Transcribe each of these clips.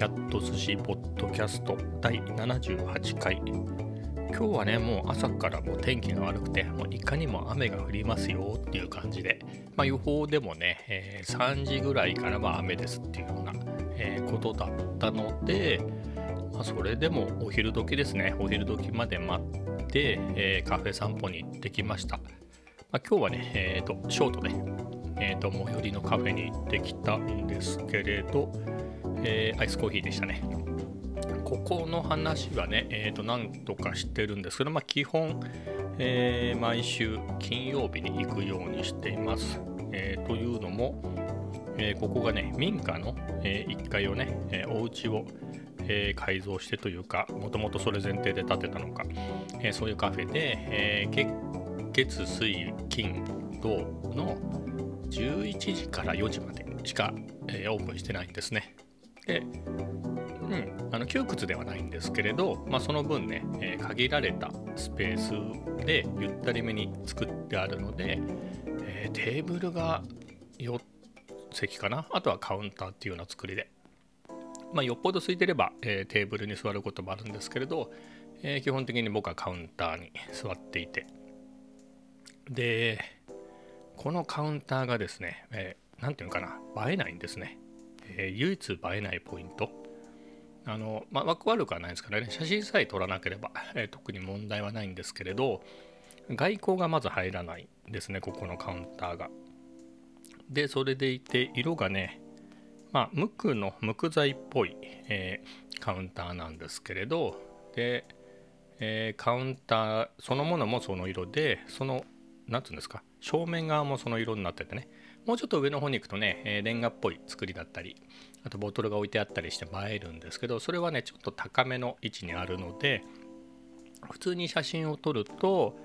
キャット寿司ポッドキャスト第78回。今日はねもう朝からもう天気が悪くてもういかにも雨が降りますよっていう感じで、まあ、予報でもね、えー、3時ぐらいからは雨ですっていうような、ことだったので、まあ、それでもお昼時ですね。お昼時まで待って、えー、カフェ散歩に行ってきました、まあ、今日はね、えーと、ショートで、えーと最寄りのカフェに行ってきたんですけれど、えー、アイスコーヒーでしたね。ここの話はね、えー、と何とかしてるんですけど、まあ、基本、えー、毎週金曜日に行くようにしています。えー、というのも、えここがね、民家の、え1階をね、えお家を、え改造してというか、もともとそれ前提で建てたのか、えそういうカフェで、え月、水、金、土の11時から4時までしか、えオープンしてないんですね。で、うん、あの窮屈ではないんですけれど、まあ、その分ね、えー、限られたスペースでゆったりめに作ってあるので、えー、テーブルが4席かな？あとはカウンターっていうような作りで、まあ、よっぽど空いてれば、えー、テーブルに座ることもあるんですけれど、え基本的に僕はカウンターに座っていて。でこのカウンターがですね、えー、て言うのかな？映えないんですね。えー、唯一映えないポイント。あの、まあ、枠悪くはないですからね。写真さえ撮らなければ、えー、特に問題はないんですけれど外光がまず入らないですねここのカウンターが。でそれでいて色がねまあ無垢の無垢材っぽい、えー、カウンターなんですけれどで、えー、カウンターそのものもその色でその何て言うんですか正面側もその色になっててね。もうちょっと上の方に行くとね、え、レンガっぽい作りだったりあとボトルが置いてあったりして映えるんですけどそれはねちょっと高めの位置にあるので普通に写真を撮ると、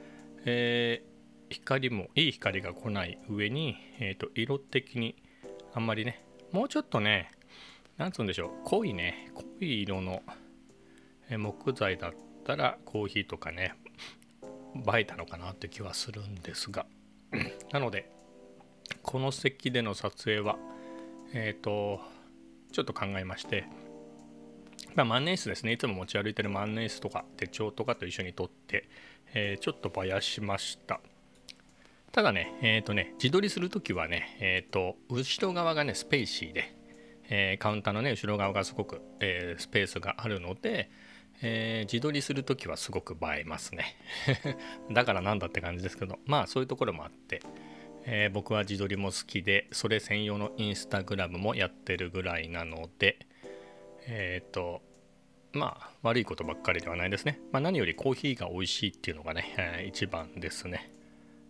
えー、光もいい光が来ない上に、えーと、色的にあんまりねもうちょっとねなんつうんでしょう濃いね濃い色の木材だったらコーヒーとかね映えたのかなって気はするんですが。なのでこの席での撮影はえっ、ー、とちょっと考えまして、まあ、万年筆ですね。いつも持ち歩いてる万年筆とか手帳とかと一緒に撮って、えー、ちょっとばやしました。ただねえっ、ー、とね自撮りする時はねえっ、と後ろ側がねスペーシーで、えカウンターのね後ろ側がすごく、えスペースがあるのでえー、自撮りする時はすごく映えますね。だからなんだって感じですけどまあそういうところもあって、えー、僕は自撮りも好きでそれ専用のインスタグラムもやってるぐらいなのでえっ、ー、とまあ悪いことばっかりではないですね、まあ、何よりコーヒーが美味しいっていうのがね、えー、一番ですね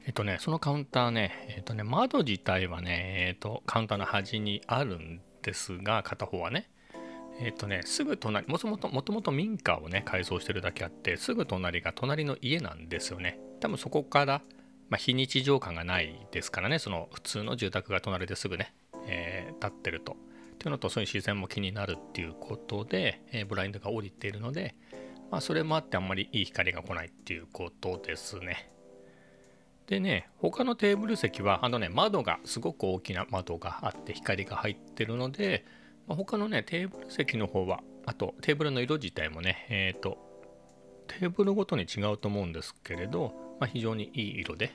えっとねそのカウンターねえっとね窓自体はねえっとカウンターの端にあるんですが片方はねえっとね、すぐ隣、もともと、もともと民家をね、改装してるだけあって、すぐ隣が隣の家なんですよね。多分そこから、まあ、非日常感がないですからねその普通の住宅が隣ですぐね、えー、立ってると。っていうのとそういう自然も気になるっていうことで、えー、ブラインドが降りているので、まあ、それもあってあんまりいい光が来ないっていうことですね。でね他のテーブル席はあのね窓がすごく大きな窓があって光が入ってるので、まあ、他のねテーブル席の方はあとテーブルの色自体もねえっ、ー、とテーブルごとに違うと思うんですけれどまあ、非常にいい色で、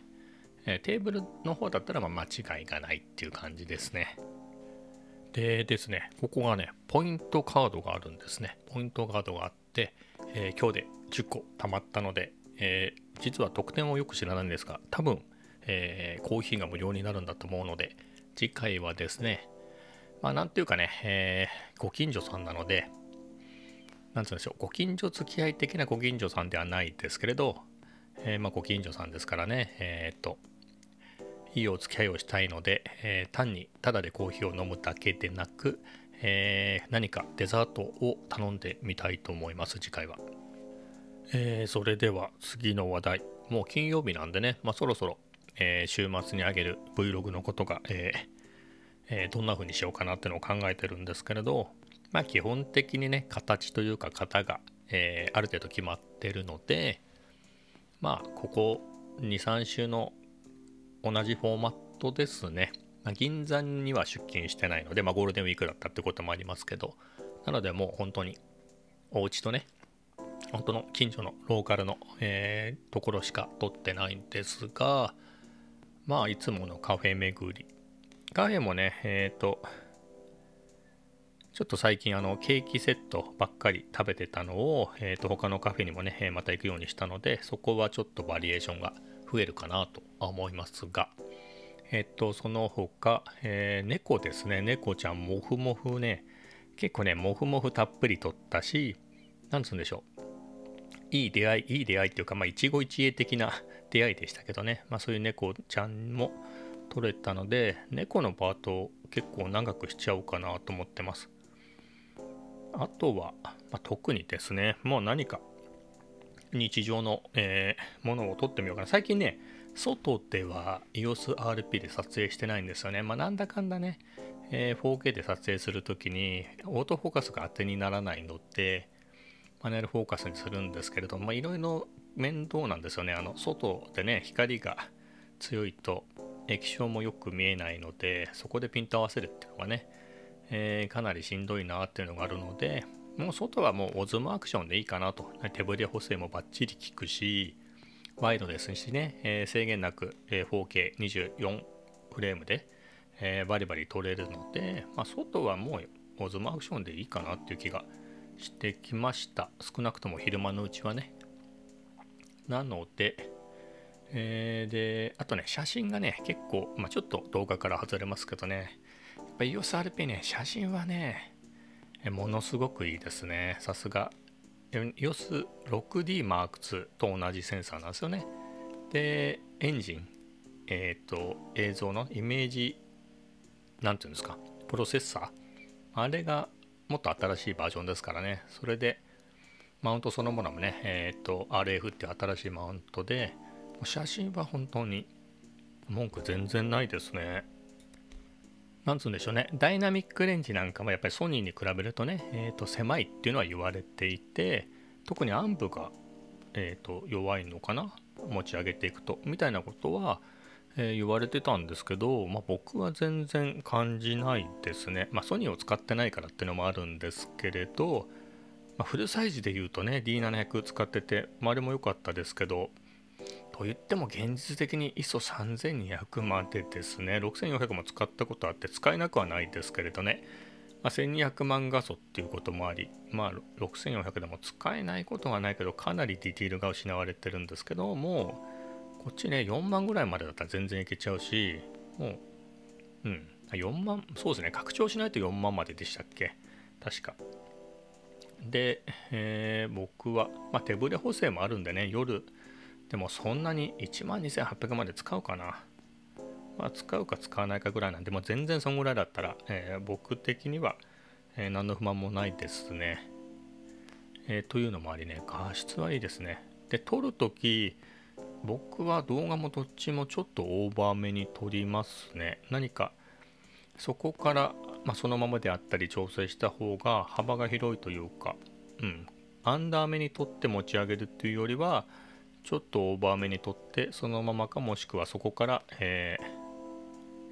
えー、テーブルの方だったらま間違いがないっていう感じですね。でですね、ここがね、ポイントカードがあるんですね。ポイントカードがあって、えー、今日で10個貯まったので、えー、実は得点をよく知らないんですが、多分、えー、コーヒーが無料になるんだと思うので、次回はですね、まあなんていうかね、えご近所さんなので、なんつうんでしょう、ご近所付き合い的なご近所さんではないですけれど、えー、まあ、ご近所さんですからね、えー、っと、いいお付き合いをしたいので、えー、単にただでコーヒーを飲むだけでなく、えー何かデザートを頼んでみたいと思います、次回は。えそれでは次の話題。もう金曜日なんでね、まあ、そろそろ、え週末にあげる Vlog のことが、ええどんな風にしようかなってのを考えてるんですけれど、まあ、基本的にね、形というか型が、えある程度決まってるので、まあ、ここ2、3週の同じフォーマットですね。まあ、銀座には出勤してないので、まあ、ゴールデンウィークだったってこともありますけど、なのでもう本当にお家とね本当の近所のローカルの、えー、ところしか撮ってないんですがまあいつものカフェ巡りカフェもねえっ、ー、とちょっと最近あのケーキセットばっかり食べてたのを、えー、と他のカフェにもねまた行くようにしたのでそこはちょっとバリエーションが増えるかなと思いますがえっ、ー、とその他、えー、猫ですね。猫ちゃんもふもふね結構ねもふもふたっぷり取ったしなんつうんでしょう。いい出会いいい出会いっていうかまあ一期一会的な 出会いでしたけどね。まあそういう猫ちゃんも取れたので猫のパートを結構長くしちゃおうかなと思ってます。あとは、まあ、特にですね、もう何か日常の、えー、ものを撮ってみようかな。最近ね、外では EOSRP で撮影してないんですよね。まあ、なんだかんだね、えー、4K で撮影するときにオートフォーカスが当てにならないので、パネルフォーカスにするんですけれども、いろいろ面倒なんですよね。あの外でね、光が強いと液晶もよく見えないので、そこでピント合わせるっていうのがね、えー、かなりしんどいなっていうのがあるので、もう外はもうオズムアクションでいいかなと。手ブレ補正もバッチリ効くし、ワイドですしね、えー、制限なく、えー、4K24 フレームで、えー、バリバリ撮れるので、まあ、外はもうオズムアクションでいいかなっていう気がしてきました。少なくとも昼間のうちはね。なので、えー、で、あとね、写真がね、結構、まあ、ちょっと動画から外れますけどね、ぱ EOSRP ね、写真はね、ものすごくいいですね。さすが。EOS6D Mark II と同じセンサーなんですよね。で、エンジン、えっ、ー、と、映像のイメージ、なんていうんですか、プロセッサー。あれがもっと新しいバージョンですからね。それで、マウントそのものもね、えっ、ー、と、RF っていう新しいマウントで、写真は本当に文句全然ないですね。なんつうんでしょうね、ダイナミックレンジなんかもやっぱりソニーに比べるとね、えー、と狭いっていうのは言われていて、特にアンプが、えー、と弱いのかな、持ち上げていくと、みたいなことは、えー、言われてたんですけど、まあ、僕は全然感じないですね。まあ、ソニーを使ってないからっていうのもあるんですけれど、まあ、フルサイズで言うとね、D700 使ってて、まあ、あれも良かったですけど、と言っても現実的に ISO3200 までですね、6400も使ったことあって使えなくはないですけれどね、まあ、1200万画素っていうこともあり、まあ、6400でも使えないことはないけど、かなりディティールが失われてるんですけども、こっちね、4万ぐらいまでだったら全然いけちゃうし、もう、うん、4万、そうですね、拡張しないと4万まででしたっけ？確か。で、えー、僕は、まあ、手ブレ補正もあるんでね、夜、でもそんなに1万2800まで使うかな。まあ、使うか使わないかぐらいなんで、もう全然そんぐらいだったら、えー、僕的には、えー、何の不満もないですね。えー、というのもありね、画質はいいですね。で、撮るとき、僕は動画もどっちもちょっとオーバーめに撮りますね。何かそこから、まあ、そのままであったり調整した方が幅が広いというか、うん、アンダーめに撮って持ち上げるっていうよりは、ちょっとオーバーめにとってそのままかもしくはそこから、えー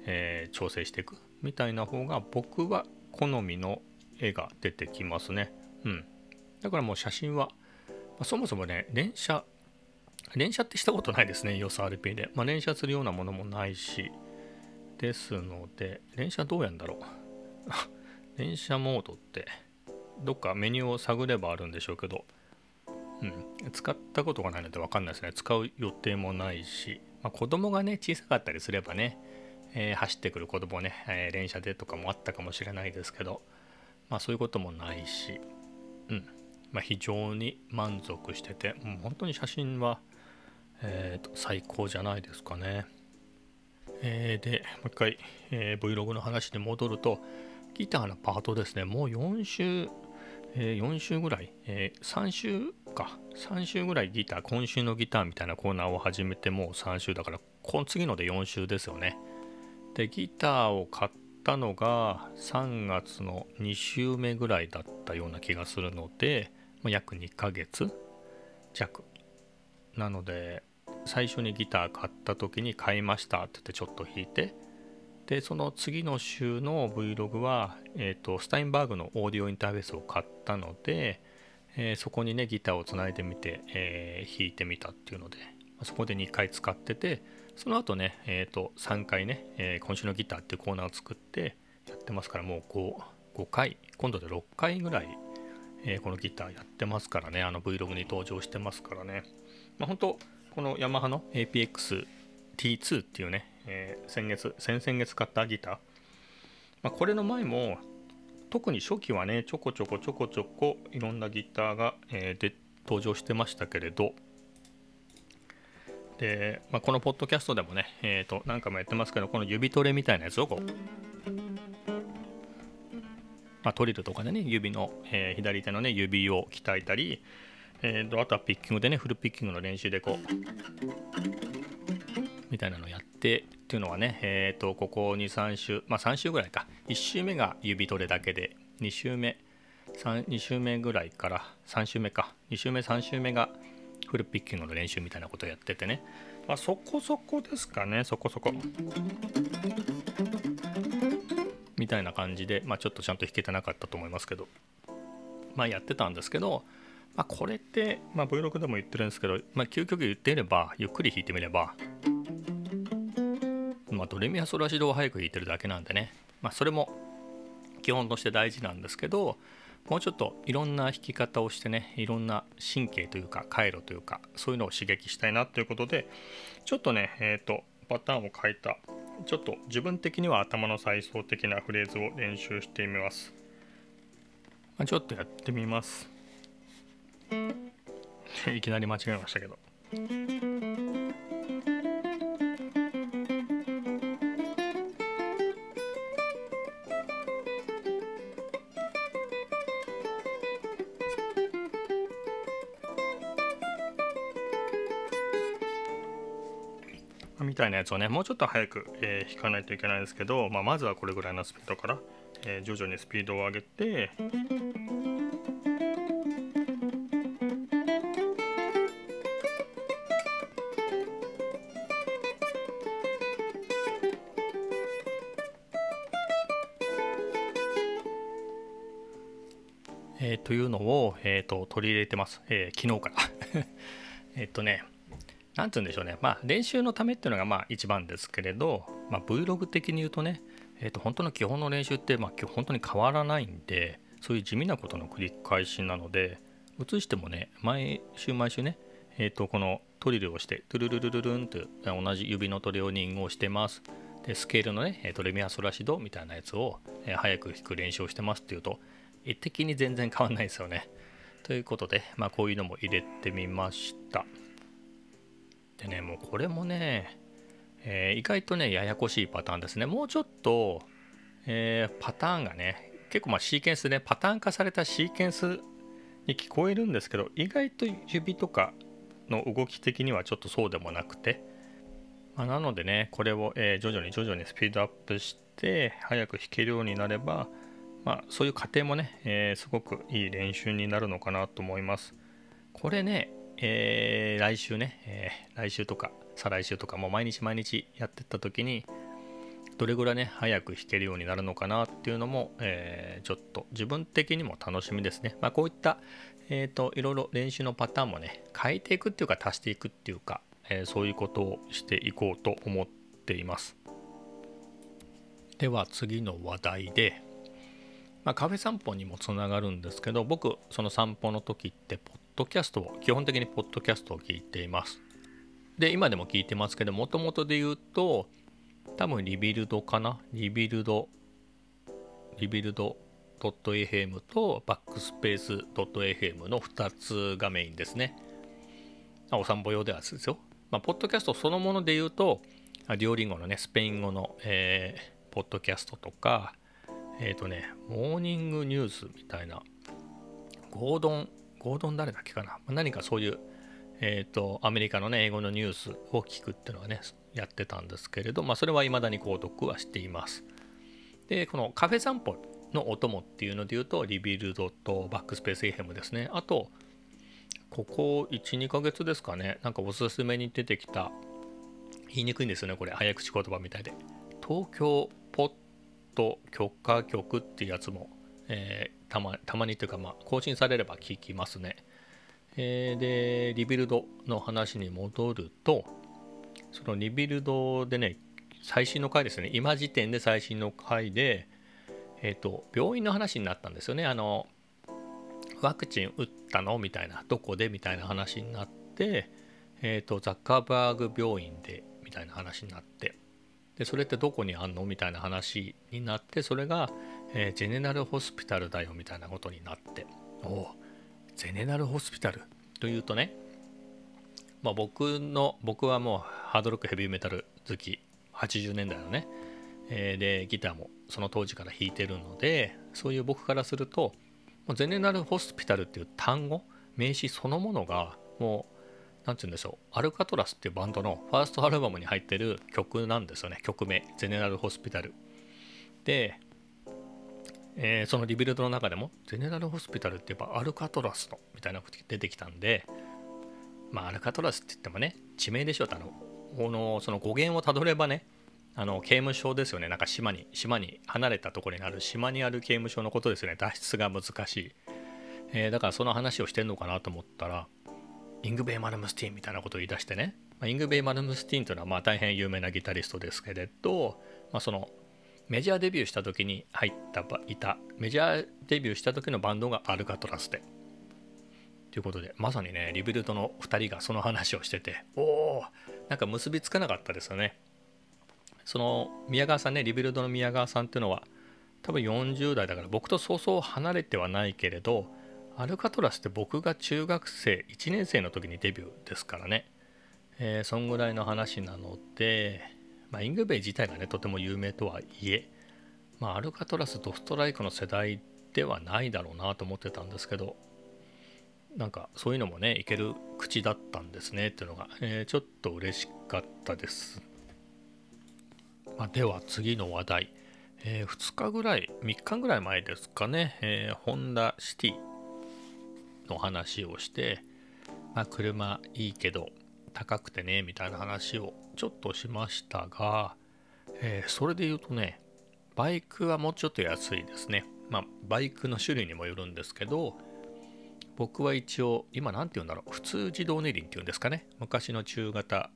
えー、調整していくみたいな方が僕は好みの絵が出てきますね。うん。だからもう写真は、まあ、そもそもね、連写、連写ってしたことないですね、EOSRP で。まあ、連写するようなものもないし、ですので、連写どうやんだろう。連写モードって、どっかメニューを探ればあるんでしょうけど、うん、使ったことがないので分かんないですね。使う予定もないし、まあ、子供がね、小さかったりすればね、えー、走ってくる子供ね、えー、連射でとかもあったかもしれないですけど、まあそういうこともないし、うん、まあ、非常に満足してて、もう本当に写真は、えーと、最高じゃないですかね。えー、で、もう一回、え Vlog の話に戻ると、ギターのパートですね、もう4週、えー、4週ぐらい、えー、3週か、3週ぐらいギター、今週のギターみたいなコーナーを始めてもう3週だから、この次ので4週ですよね。で、ギターを買ったのが3月の2週目ぐらいだったような気がするので、まあ、約2ヶ月弱。なので、最初にギター買った時に買いましたって言ってちょっと弾いて、でその次の週の Vlog は、えーと、スタインバーグのオーディオインターフェースを買ったので、えー、そこにねギターをつないでみて、えー、弾いてみたっていうのでそこで2回使っててその後ね、えー、と3回ね、えー、今週のギターっていうコーナーを作ってやってますからもう 5, 5回今度で6回ぐらい、え、このギターやってますからねあの Vlog に登場してますからね、まあ、本当このヤマハの APX T2 っていうね、えー、先月、先々月買ったギター、まあ、これの前も、特に初期はね、ちょこちょこちょこちょこいろんなギターが、えー、で登場してましたけれど、で、まあ、このポッドキャストでもね、えー、と何回もやってますけど、この指トレみたいなやつをこう、まあ、トリルとかでね、指の、えー、左手のね、指を鍛えたり、えーと、あとはピッキングでね、フルピッキングの練習でこう、みたいなのをやってっていうのはね、えー、とここ23週まあ3週ぐらいか。1週目が指トレだけで2週目2週目ぐらいから3週目か。2週目3週目がフルピッキングの練習みたいなことをやっててね、まあ、そこそこですかね。そこそこ。みたいな感じで、まあ、ちょっとちゃんと弾けてなかったと思いますけど。まあやってたんですけどまあ、これって、まあ、Vlog でも言ってるんですけど、まあ、究極言っていればゆっくり弾いてみればまあ、ドレミファソラシドを早く弾いてるだけなんでね、まあ、それも基本として大事なんですけどもうちょっといろんな弾き方をしてねいろんな神経というか回路というかそういうのを刺激したいなということでちょっとねえっ、ー、とパターンを変えたちょっと自分的には頭の再層的なフレーズを練習してみます、まあ、ちょっとやってみます。いきなり間違えましたけど。みたいなやつをねもうちょっと早く、えー、弾かないといけないんですけど、まあ、まずはこれぐらいのスピードから、えー、徐々にスピードを上げてえー、というのを、えーと、取り入れてます、えー、昨日から。えっとね何て言うんでしょうねまあ練習のためっていうのがまあ一番ですけれど、まあ、Vlog 的に言うとね、えー、と本当の基本の練習ってまあ本当に変わらないんでそういう地味なことの繰り返しなので映してもね毎週毎週ねえー、とこのトリルをしてトゥルルルルルンと同じ指のトレーニングをしてますでスケールのねドレミアソラシドみたいなやつを、早く弾く練習をしてますっていうと絵的に全然変わんないですよね。ということで、まあ、こういうのも入れてみました。でね、もうこれもね、えー、意外とね、ややこしいパターンですね。もうちょっと、えー、パターンがね、結構まあシーケンスね、パターン化されたシーケンスに聞こえるんですけど、意外と指とかの動き的にはちょっとそうでもなくて、まあ、なのでね、これを、えー、徐々に徐々にスピードアップして、早く弾けるようになれば、まあ、そういう過程もね、えー、すごくいい練習になるのかなと思います。これね、えー、来週ね、えー、来週とか再来週とかもう毎日毎日やってった時にどれぐらいね早く弾けるようになるのかなっていうのも、えー、ちょっと自分的にも楽しみですね。まあ、こういった、えーと、いろいろ練習のパターンもね変えていくっていうか足していくっていうか、え、そういうことをしていこうと思っています。では次の話題で、まあ、カフェ散歩にもつながるんですけど僕その散歩の時ってポッドキャストを基本的にポッドキャストを聞いています。で今でも聞いてますけどもともとで言うと多分リビルドかな？リビルドリビルド .fm とバックスペース .fm の2つがメインですね。お散歩用ではですよ。まあ、ポッドキャストそのもので言うと、 Duolingo のね、スペイン語の、えー、ポッドキャストとか、えっ、ー、とね、モーニングニュースみたいな、ゴードン、ゴードン誰だっけかな、何かそういう、えっ、ー、と、アメリカのね、英語のニュースを聞くっていうのはね、やってたんですけれど、まあ、それは未だに購読はしています。で、このカフェ散歩のお供っていうので言うと、 Rebuild と backspace FM ですね。あと、ここ1、2ヶ月ですかね、なんかおすすめに出てきた、言いにくいんですよね、これ、早口言葉みたいで。東京ポッド許可局っていうやつも、え、たまたまにというか、まあ、更新されれば聞きますね。えー、で、 Rebuild の話に戻ると、その Rebuild でね、最新の回ですね、今時点で最新の回で、えっ、ー、と、病院の話になったんですよね。あの、ワクチン打ったの？みたいな、どこで？みたいな話になって、えっ、ー、と、ザッカーバーグ病院で？みたいな話になって、で、それってどこにあんの？みたいな話になって、それが、えー、ジェネラルホスピタルだよみたいなことになって、おお、ゼネラルホスピタル？というとね、まあ、僕の僕はもうハードロックヘビーメタル好き。80年代のね、えー、でギターもその当時から弾いてるのでそういう僕からするともうゼネラルホスピタルっていう単語名詞そのものがもう何て言うんでしょう。アルカトラスっていうバンドのファーストアルバムに入ってる曲なんですよね。曲名。ゼネラルホスピタル。でえー、そのリビルドの中でもゼネラルホスピタルって言えばアルカトラスのみたいなこと出てきたんでまあアルカトラスって言ってもね地名でしょと。あのこのその語源をたどればねあの刑務所ですよね。なんか島に島に離れたところにある島にある刑務所のことですよね。脱出が難しい、えー、だからその話をしてんのかなと思ったらイングベイ・マルムスティンみたいなことを言い出してね、まあ、イングベイ・マルムスティンというのはまあ大変有名なギタリストですけれど、まあ、そのメジャーデビューした時に入ったいたメジャーデビューした時のバンドが Alcatrazz で。ということでまさにね Rebuild の2人がその話をしてておおなんか結びつかなかったですよね。その宮川さんね Rebuild の宮川さんっていうのは多分40代だから僕とそうそう離れてはないけれどアルカトラスって僕が中学生1年生の時にデビューですからね、えー、そんぐらいの話なのでまあ、イングベイ自体がねとても有名とはいえ、まあ、アルカトラスドストライクの世代ではないだろうなと思ってたんですけどなんかそういうのもねいける口だったんですねっていうのが、えー、ちょっと嬉しかったです、まあ、では次の話題、えー、2日ぐらい3日ぐらい前ですかね、えー、ホンダシティ。の話をして、まあ、車いいけど高くてねみたいな話をちょっとしましたが、えー、それで言うとねバイクはもうちょっと安いですね。まあバイクの種類にもよるんですけど僕は一応今何て言うんだろう普通自動二輪っていうんですかね。昔の中型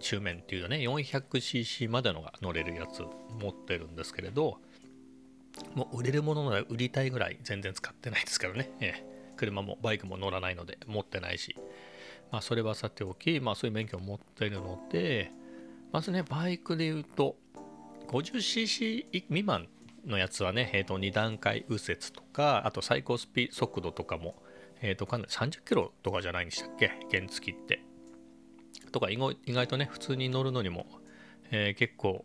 中面っていうね 400cc までのが乗れるやつ持ってるんですけれどもう売れるものなら売りたいぐらい全然使ってないですからね、えー、車もバイクも乗らないので持ってないしまあ、それはさておき、まあ、そういう免許を持っているので、まずね、バイクで言うと、50cc 未満のやつはね、えー、と2段階右折とか、あと最高スピード速度とかも、えー、とかなり30キロとかじゃないんでしたっけ？原付って。とか意外とね、普通に乗るのにも、えー、結構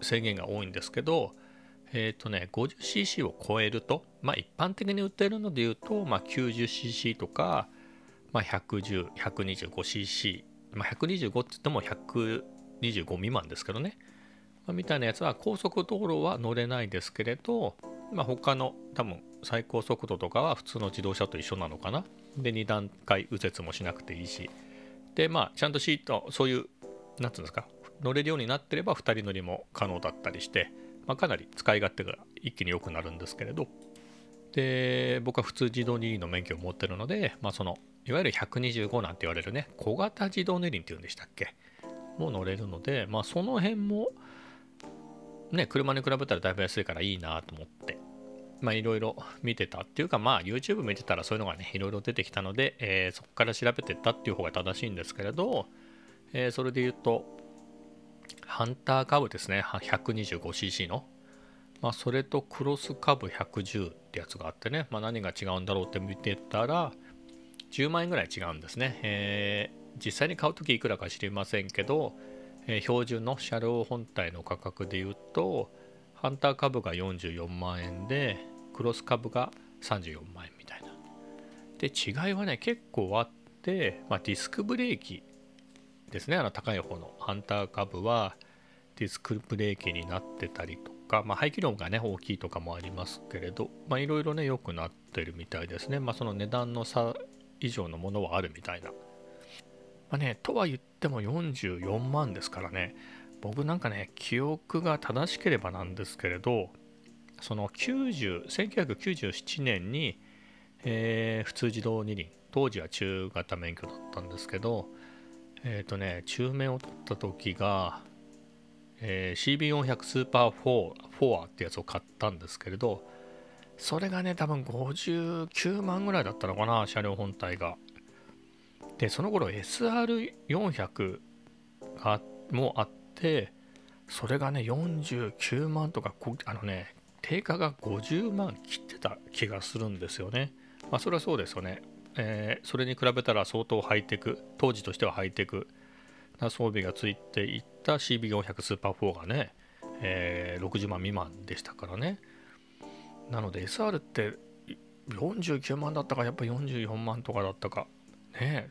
制限が多いんですけど、えっ、ー、とね、50cc を超えると、まあ一般的に売ってるので言うと、まあ 90cc とか、まあ、110、125cc、まあ、125って言っても125未満ですけどね、まあ、みたいなやつは高速道路は乗れないですけれど、まあ、他の多分最高速度とかは普通の自動車と一緒なのかな。で、2段階右折もしなくていいし。で、まあ、ちゃんとシート、そういう、なんつうんですか、乗れるようになってれば2人乗りも可能だったりして、まあ、かなり使い勝手が一気に良くなるんですけれど、で、僕は普通自動2の免許を持ってるので、まあ、そのいわゆる125なんて言われるね、小型自動二輪っていうんでしたっけ？もう乗れるので、まあその辺も、ね、車に比べたらだいぶ安いからいいなと思って、まあいろいろ見てたっていうか、まあ YouTube 見てたらそういうのがね、いろいろ出てきたので、えー、そこから調べてったっていう方が正しいんですけれど、えー、それで言うと、ハンターカブですね、125cc の。まあ、それとクロスカブ110ってやつがあってね、まあ、何が違うんだろうって見てたら、10万円ぐらい違うんですね。えー、実際に買うときいくらか知りませんけど、えー、標準の車両本体の価格で言うと、ハンター株が44万円で、クロス株が34万円みたいな。で、違いはね、結構あって、まあ、ディスクブレーキですね、あの高い方のハンター株はディスクブレーキになってたりとか、まあ、排気量がね、大きいとかもありますけれど、まあ、いろいろね、良くなってるみたいですね。まあ、その値段の差以上のものはあるみたいな。まあね、とは言っても44万ですからね、僕なんかね記憶が正しければなんですけれどその90 1997年に、えー、普通自動二輪当時は中型免許だったんですけどえっ、ー、とね中免を取った時が、えー、CB400 スーパー4 4ってやつを買ったんですけれどそれがね多分59万ぐらいだったのかな車両本体が。でその頃 SR400 がもあってそれがね49万とかあのね定価が50万切ってた気がするんですよね。まあそれはそうですよね。えー、それに比べたら相当ハイテク当時としてはハイテクな装備がついていった CB400 スーパー4がね、えー、60万未満でしたからね。なので SR って49万だったかやっぱ44万とかだったか。ね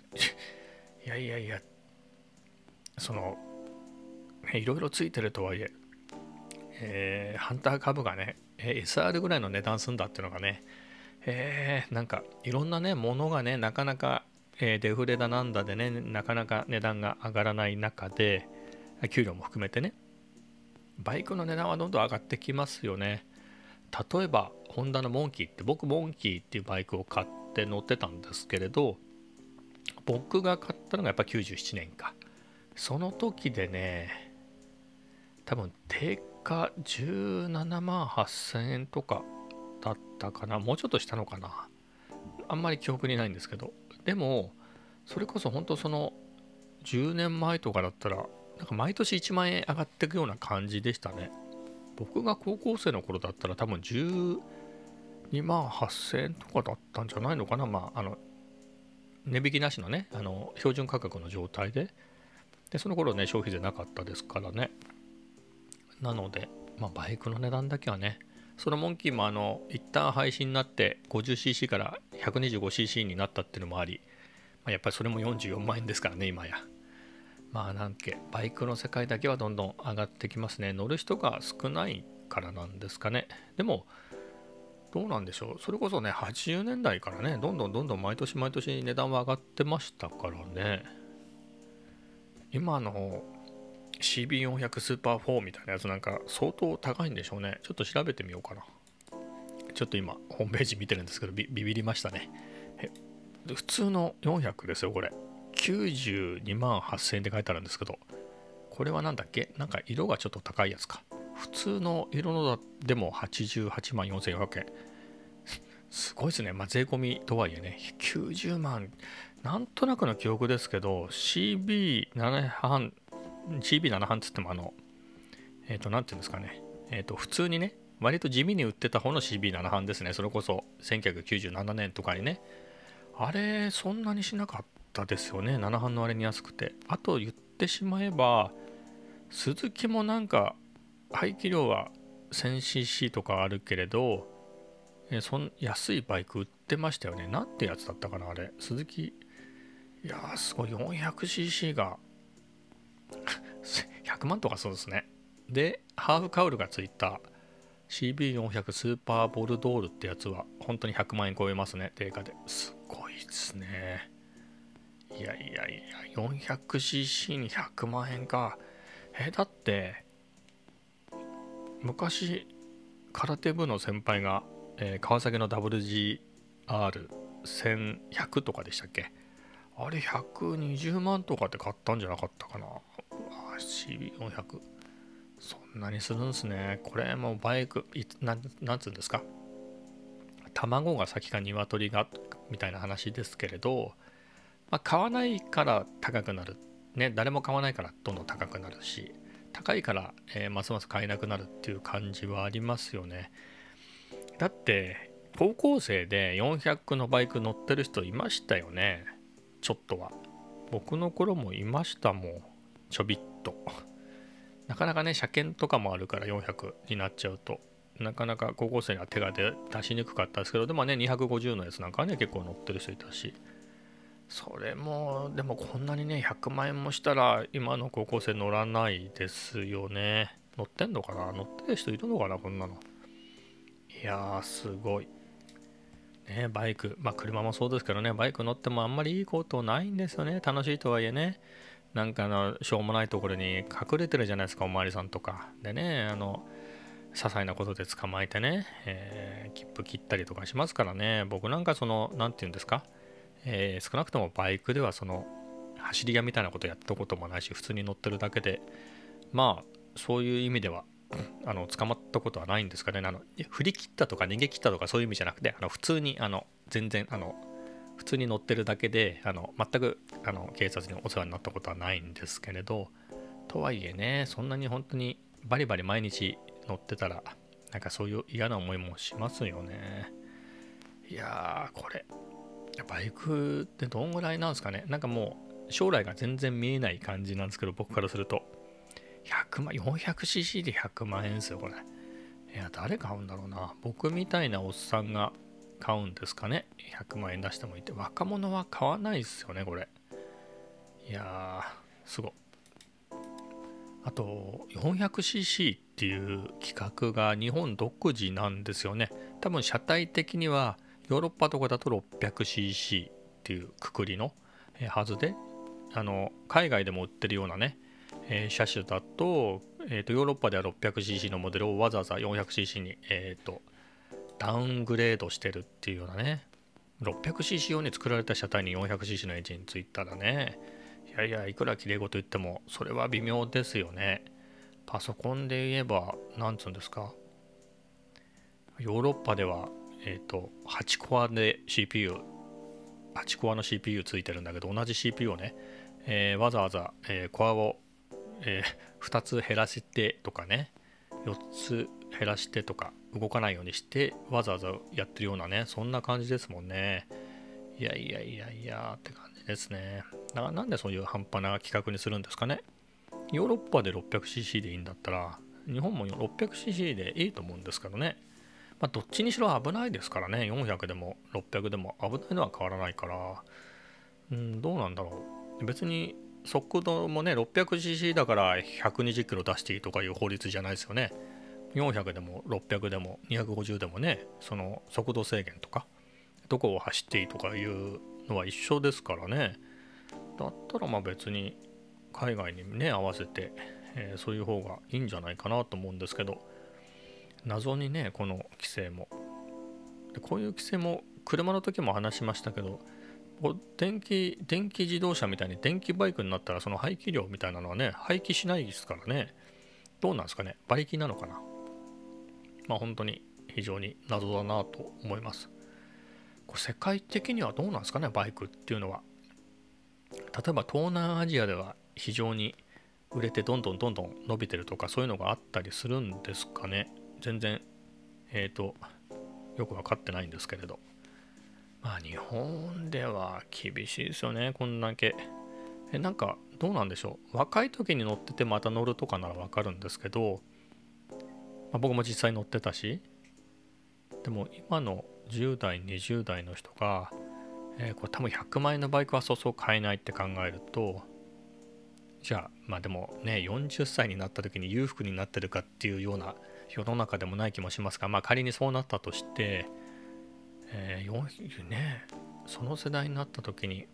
え。いやいやいや。その、ね、いろいろついてるとはいええー、ハンター株がね、えー、SR ぐらいの値段すんだっていうのがねえ、なんかいろんなねものがねなかなか、えー、デフレだなんだでねなかなか値段が上がらない中で給料も含めてねバイクの値段はどんどん上がってきますよね。例えばホンダのモンキーって僕モンキーっていうバイクを買って乗ってたんですけれど僕が買ったのがやっぱ97年か。その時でね多分定価17万8000円とかたかなもうちょっとしたのかな。あんまり記憶にないんですけど。でもそれこそ本当その10年前とかだったらなんか毎年1万円上がっていくような感じでしたね。僕が高校生の頃だったら多分12万8000円とかだったんじゃないのかな。まああの値引きなしのねあの標準価格の状態で。でその頃ね消費税なかったですからね。なのでまあバイクの値段だけはねそのモンキーもあの一旦廃止になって 50cc から 125cc になったっていうのもあり、まあ、やっぱりそれも44万円ですからね今や。まあなんけバイクの世界だけはどんどん上がってきますね。乗る人が少ないからなんですかね。でもどうなんでしょう。それこそね80年代からねどんどんどんどん毎年毎年値段は上がってましたからね。今の CB400 スーパー4みたいなやつなんか相当高いんでしょうね。ちょっと調べてみようかな。ちょっと今、ホームページ見てるんですけど、ビビりましたね。普通の400ですよ、これ。92万8000円って書いてあるんですけど、これは何だっけ？なんか色がちょっと高いやつか。普通の色のでも88万4400円。すごいですね。まあ、税込みとはいえね、90万、なんとなくの記憶ですけど、CB7 半 CB7 半つってもあの、えっ、ー、と、なんていうんですかね、えっ、ー、と、普通にね、割と地味に売ってた方の CB7 半ですね。それこそ1997年とかにね。あれ、そんなにしなかったですよね。7半の割に安くて。あと言ってしまえば、スズキもなんか排気量は 1000cc とかあるけれど、えそん安いバイク売ってましたよね。なんてやつだったかな、あれ。鈴木。いやー、すごい。400cc が 100万とかそうですね。で、ハーフカウルがついた CB400 スーパーボルドールってやつは本当に100万円超えますね、定価で。すごいですね。いやいやいや、400cc に100万円か。え、だって、昔、空手部の先輩が、えー、川崎の WGR1100 とかでしたっけ？あれ120万とかで買ったんじゃなかったかな CB400 そんなにするんですね。これもうバイクななんつうんですか？卵が先か鶏がみたいな話ですけれど、まあ、買わないから高くなる。ね誰も買わないからどんどん高くなるし高いから、えー、ますます買えなくなるっていう感じはありますよね。だって高校生で400のバイク乗ってる人いましたよね。ちょっとは。僕の頃もいましたもん。ちょびっと。なかなかね車検とかもあるから400になっちゃうと。なかなか高校生には手が出しにくかったですけどでもね250のやつなんかね結構乗ってる人いたし。それもでもこんなにね100万円もしたら今の高校生乗らないですよね。乗ってんのかな？乗ってる人いるのかな？こんなの。いやーすごい。ねバイク。まあ車もそうですけどねバイク乗ってもあんまりいいことないんですよね。楽しいとはいえね。なんかのしょうもないところに隠れてるじゃないですかおまわりさんとか。でねあの些細なことで捕まえてね、えー、切符切ったりとかしますからね。僕なんかその何て言うんですか、えー、少なくともバイクではその走り屋みたいなことやったこともないし普通に乗ってるだけでまあそういう意味では あの捕まったことはないんですかね。あの振り切ったとか逃げ切ったとかそういう意味じゃなくてあの普通にあの全然あの普通に乗ってるだけであの全くあの警察にお世話になったことはないんですけれどとはいえねそんなに本当にバリバリ毎日乗ってたらなんかそういう嫌な思いもしますよね。いやーこれバイクってどんぐらいなんですかね。なんかもう将来が全然見えない感じなんですけど僕からすると。100万 400cc で100万円ですよこれ。いや誰買うんだろうな。僕みたいなおっさんが買うんですかね。100万円出してもいいって。若者は買わないですよねこれ。いやーすごい。あと 400cc っていう規格が日本独自なんですよね。多分車体的にはヨーロッパとかだと 600cc っていうくくりのはずであの海外でも売ってるようなね、え、車種だと,、えーと、ヨーロッパでは 600cc のモデルをわざわざ 400cc に、えーとダウングレードしてるっていうようなね。600cc 用に作られた車体に 400cc のエンジンついたらね。いやいやいくらきれい事言ってもそれは微妙ですよね。パソコンで言えば何つうんですか？ヨーロッパではえっ、ー、と8コアで CPU8 コアの CPU ついてるんだけど同じ CPU をね、えー、わざわざ、えー、コアを、え2つ減らしてとかね4つ減らしてとか動かないようにしてわざわざやってるようなねそんな感じですもんね。いやいやいやいやって感じですね。だからなんでそういう半端な企画にするんですかね。ヨーロッパで 600cc でいいんだったら日本も 600cc でいいと思うんですけどね。まあ、どっちにしろ危ないですからね。400でも600でも危ないのは変わらないから。うんどうなんだろう。別に速度もね 600cc だから120キロ出していいとかいう法律じゃないですよね。400でも600でも250でもねその速度制限とかどこを走っていいとかいうのは一緒ですからね。だったらまあ別に海外にね合わせて、えー、そういう方がいいんじゃないかなと思うんですけど謎にねこの規制も。でこういう規制も車の時も話しましたけど電気電気自動車みたいに電気バイクになったらその排気量みたいなのはね廃棄しないですからね。どうなんですかね。馬力なのかな。まあ本当に非常に謎だなと思います。これ世界的にはどうなんですかね、バイクっていうのは。例えば東南アジアでは非常に売れてどんどんどんどん伸びてるとかそういうのがあったりするんですかね。全然、えっ、ー、と、よく分かってないんですけれど。まあ日本では厳しいですよね、こんだけ。え、なんかどうなんでしょう。若い時に乗っててまた乗るとかなら分かるんですけど、まあ、僕も実際乗ってたしでも今の10代20代の人が、えー、これ多分100万円のバイクはそうそう買えないって考えるとじゃあまあでもね40歳になった時に裕福になってるかっていうような世の中でもない気もしますがまあ仮にそうなったとして、えー、ねその世代になった時に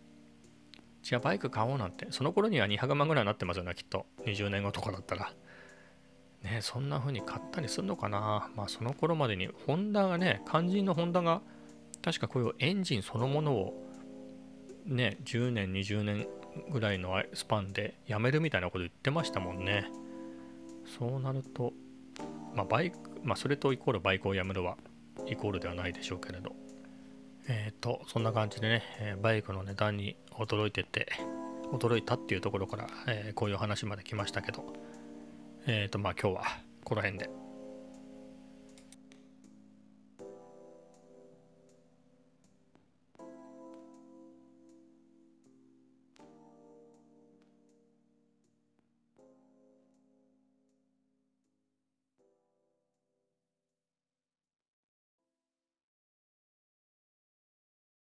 じゃあバイク買おうなんてその頃には200万ぐらいになってますよねきっと。20年後とかだったら。ね、そんな風に買ったりするのかな。まあその頃までに、ホンダがね、肝心のホンダが、確かこういうエンジンそのものを、ね、10年、20年ぐらいのスパンでやめるみたいなこと言ってましたもんね。そうなると、まあバイク、まあそれとイコールバイクをやめるはイコールではないでしょうけれど。えっ、ー、と、そんな感じでね、えバイクの値段に驚いてて、驚いたっていうところから、えー、こういう話まで来ましたけど、えっ、ー、とまあ今日はこの辺で。